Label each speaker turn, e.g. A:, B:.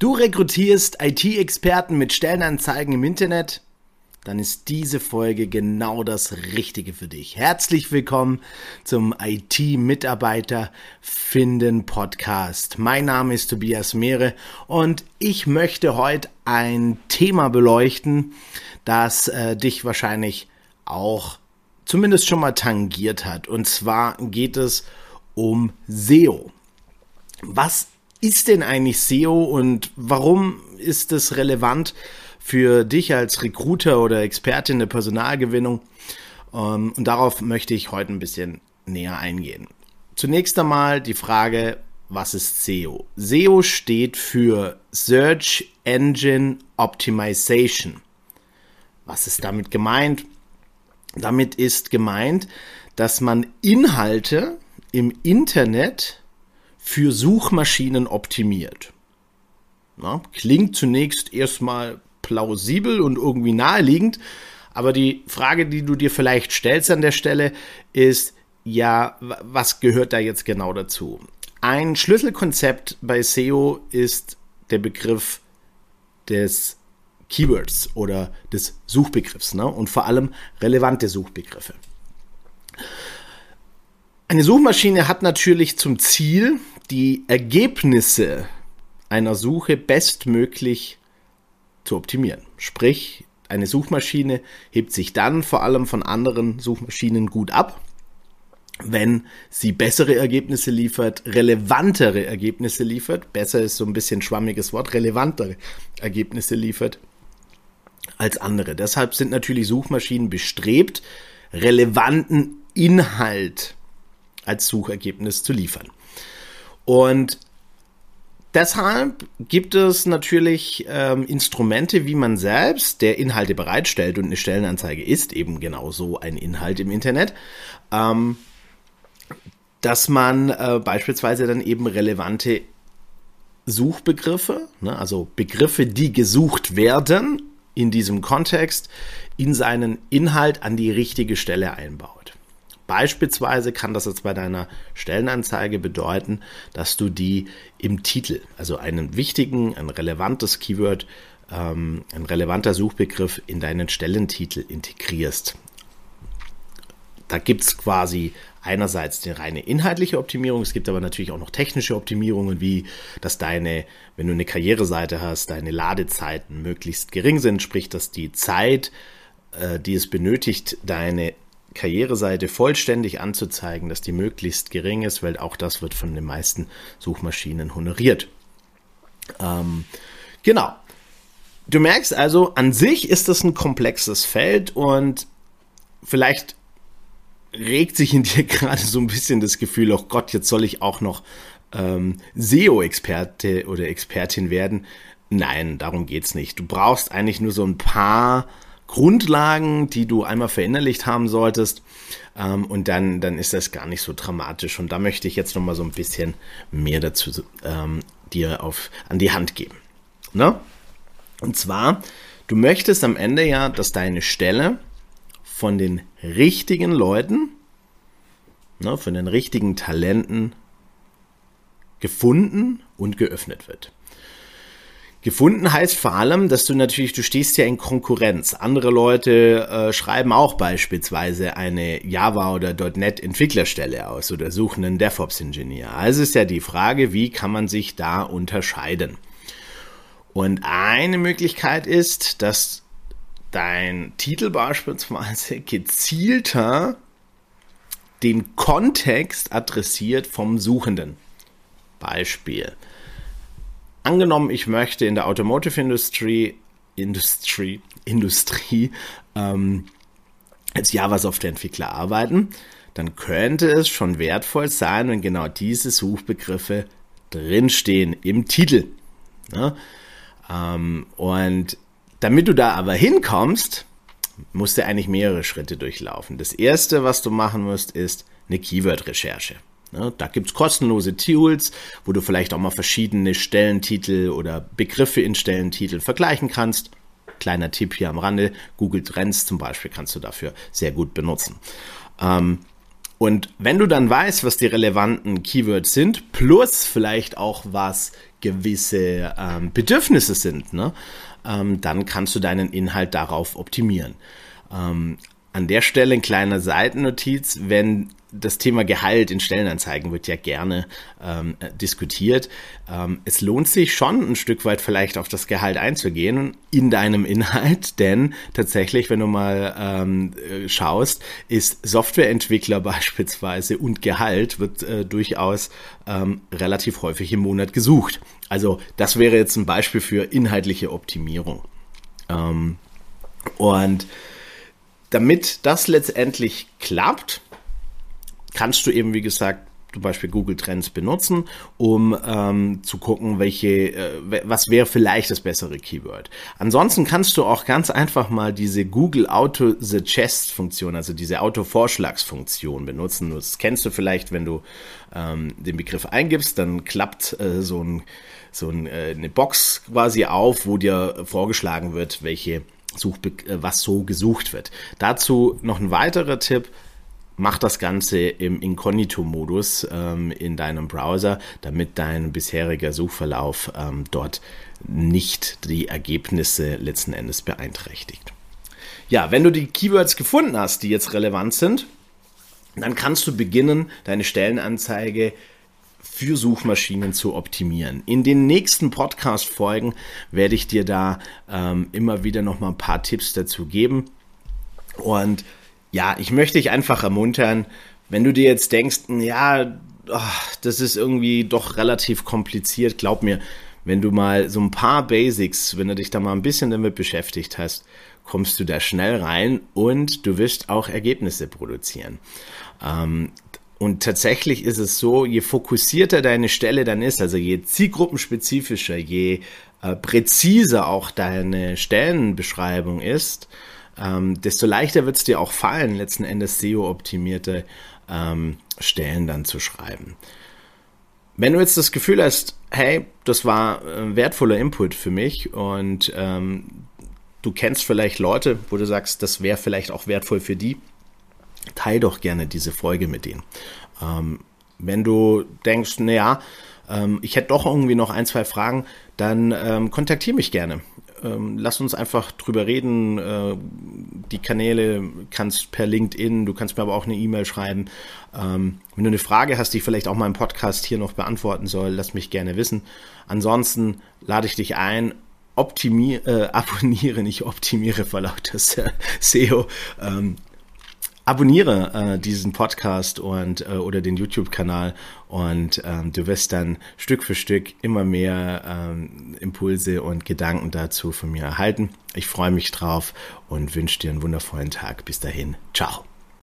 A: Du rekrutierst IT-Experten mit Stellenanzeigen im Internet? Dann ist diese Folge genau das Richtige für dich. Herzlich willkommen zum IT-Mitarbeiter finden Podcast. Mein Name ist Tobias Mehre und ich möchte heute ein Thema beleuchten, das äh, dich wahrscheinlich auch zumindest schon mal tangiert hat. Und zwar geht es um SEO. Was ist denn eigentlich SEO und warum ist es relevant für dich als Recruiter oder Expertin der Personalgewinnung? Ähm, und darauf möchte ich heute ein bisschen näher eingehen. Zunächst einmal die Frage, was ist SEO? SEO steht für Search Engine Optimization. Was ist damit gemeint? Damit ist gemeint, dass man Inhalte im Internet für Suchmaschinen optimiert. Na, klingt zunächst erstmal plausibel und irgendwie naheliegend, aber die Frage, die du dir vielleicht stellst an der Stelle, ist, ja, was gehört da jetzt genau dazu? Ein Schlüsselkonzept bei SEO ist der Begriff des Keywords oder des Suchbegriffs ne? und vor allem relevante Suchbegriffe. Eine Suchmaschine hat natürlich zum Ziel, die Ergebnisse einer Suche bestmöglich zu optimieren. Sprich, eine Suchmaschine hebt sich dann vor allem von anderen Suchmaschinen gut ab, wenn sie bessere Ergebnisse liefert, relevantere Ergebnisse liefert, besser ist so ein bisschen schwammiges Wort, relevantere Ergebnisse liefert als andere. Deshalb sind natürlich Suchmaschinen bestrebt, relevanten Inhalt als Suchergebnis zu liefern. Und Deshalb gibt es natürlich ähm, Instrumente, wie man selbst, der Inhalte bereitstellt und eine Stellenanzeige ist eben genau so ein Inhalt im Internet, ähm, dass man äh, beispielsweise dann eben relevante Suchbegriffe, ne, also Begriffe, die gesucht werden in diesem Kontext, in seinen Inhalt an die richtige Stelle einbaut. Beispielsweise kann das jetzt bei deiner Stellenanzeige bedeuten, dass du die im Titel, also einen wichtigen, ein relevantes Keyword, ähm, ein relevanter Suchbegriff in deinen Stellentitel integrierst. Da gibt es quasi einerseits die reine inhaltliche Optimierung, es gibt aber natürlich auch noch technische Optimierungen, wie dass deine, wenn du eine Karriereseite hast, deine Ladezeiten möglichst gering sind, sprich, dass die Zeit, äh, die es benötigt, deine Karriereseite vollständig anzuzeigen, dass die möglichst gering ist, weil auch das wird von den meisten Suchmaschinen honoriert. Ähm, genau. Du merkst also, an sich ist das ein komplexes Feld und vielleicht regt sich in dir gerade so ein bisschen das Gefühl, oh Gott, jetzt soll ich auch noch ähm, SEO-Experte oder Expertin werden. Nein, darum geht's nicht. Du brauchst eigentlich nur so ein paar Grundlagen, die du einmal verinnerlicht haben solltest. Ähm, und dann, dann ist das gar nicht so dramatisch. Und da möchte ich jetzt noch mal so ein bisschen mehr dazu ähm, dir auf, an die Hand geben. Ne? Und zwar, du möchtest am Ende ja, dass deine Stelle von den richtigen Leuten, ne, von den richtigen Talenten gefunden und geöffnet wird. Gefunden heißt vor allem, dass du natürlich, du stehst ja in Konkurrenz. Andere Leute äh, schreiben auch beispielsweise eine Java oder .NET Entwicklerstelle aus oder suchen einen DevOps-Ingenieur. Also ist ja die Frage, wie kann man sich da unterscheiden? Und eine Möglichkeit ist, dass dein Titel beispielsweise gezielter den Kontext adressiert vom Suchenden. Beispiel angenommen, ich möchte in der Automotive Industry, Industry, Industrie ähm, als Java-Software-Entwickler arbeiten, dann könnte es schon wertvoll sein, wenn genau diese Suchbegriffe drinstehen im Titel. Ne? Ähm, und damit du da aber hinkommst, musst du eigentlich mehrere Schritte durchlaufen. Das erste, was du machen musst, ist eine Keyword-Recherche. Ne, da gibt's kostenlose Tools, wo du vielleicht auch mal verschiedene Stellentitel oder Begriffe in Stellentitel vergleichen kannst. Kleiner Tipp hier am Rande, Google Trends zum Beispiel kannst du dafür sehr gut benutzen. Ähm, Und wenn du dann weißt, was die relevanten Keywords sind, plus vielleicht auch was gewisse ähm, Bedürfnisse sind, ne, ähm, dann kannst du deinen Inhalt darauf optimieren. An der Stelle ein kleiner Seitennotiz, wenn das Thema Gehalt in Stellenanzeigen wird ja gerne ähm, diskutiert. Ähm, es lohnt sich schon ein Stück weit vielleicht auf das Gehalt einzugehen in deinem Inhalt, denn tatsächlich, wenn du mal ähm, äh, schaust, ist Softwareentwickler beispielsweise und Gehalt wird äh, durchaus ähm, relativ häufig im Monat gesucht. Also das wäre jetzt ein Beispiel für inhaltliche Optimierung. Ähm, und damit das letztendlich klappt, kannst du eben, wie gesagt, zum Beispiel Google Trends benutzen, um ähm, zu gucken, welche, äh, was wäre vielleicht das bessere Keyword. Ansonsten kannst du auch ganz einfach mal diese Google Auto Suggest Funktion, also diese Auto-Vorschlagsfunktion benutzen. Das kennst du vielleicht, wenn du ähm, den Begriff eingibst, dann klappt äh, so, ein, so ein, äh, eine Box quasi auf, wo dir vorgeschlagen wird, welche Suchbe äh, was so gesucht wird. Dazu noch ein weiterer Tipp. Mach das Ganze im Inkognito-Modus ähm, in deinem Browser, damit dein bisheriger Suchverlauf ähm, dort nicht die Ergebnisse letzten Endes beeinträchtigt. Ja, wenn du die Keywords gefunden hast, die jetzt relevant sind, dann kannst du beginnen, deine Stellenanzeige für Suchmaschinen zu optimieren. In den nächsten Podcast-Folgen werde ich dir da ähm, immer wieder noch mal ein paar Tipps dazu geben. Und ja, ich möchte dich einfach ermuntern, wenn du dir jetzt denkst, ja, oh, das ist irgendwie doch relativ kompliziert, glaub mir, wenn du mal so ein paar Basics, wenn du dich da mal ein bisschen damit beschäftigt hast, kommst du da schnell rein und du wirst auch Ergebnisse produzieren. Ähm, und tatsächlich ist es so, je fokussierter deine Stelle dann ist, also je zielgruppenspezifischer, je äh, präziser auch deine Stellenbeschreibung ist, ähm, desto leichter wird es dir auch fallen, letzten Endes SEO-optimierte ähm, Stellen dann zu schreiben. Wenn du jetzt das Gefühl hast, hey, das war ein wertvoller Input für mich und ähm, du kennst vielleicht Leute, wo du sagst, das wäre vielleicht auch wertvoll für die, teil doch gerne diese Folge mit denen. Ähm, wenn du denkst, naja, ähm, ich hätte doch irgendwie noch ein, zwei Fragen, dann ähm, kontaktiere mich gerne. Ähm, lass uns einfach drüber reden. Äh, die Kanäle kannst per LinkedIn, du kannst mir aber auch eine E-Mail schreiben. Ähm, wenn du eine Frage hast, die ich vielleicht auch mal im Podcast hier noch beantworten soll, lass mich gerne wissen. Ansonsten lade ich dich ein, optimiere, äh, abonniere, nicht optimiere vor lauter SEO, ähm, abonniere äh, diesen Podcast und äh, oder den YouTube-Kanal und ähm, du wirst dann Stück für Stück immer mehr ähm, Impulse und Gedanken dazu von mir erhalten. Ich freue mich drauf und wünsche dir einen wundervollen Tag. Bis dahin, ciao.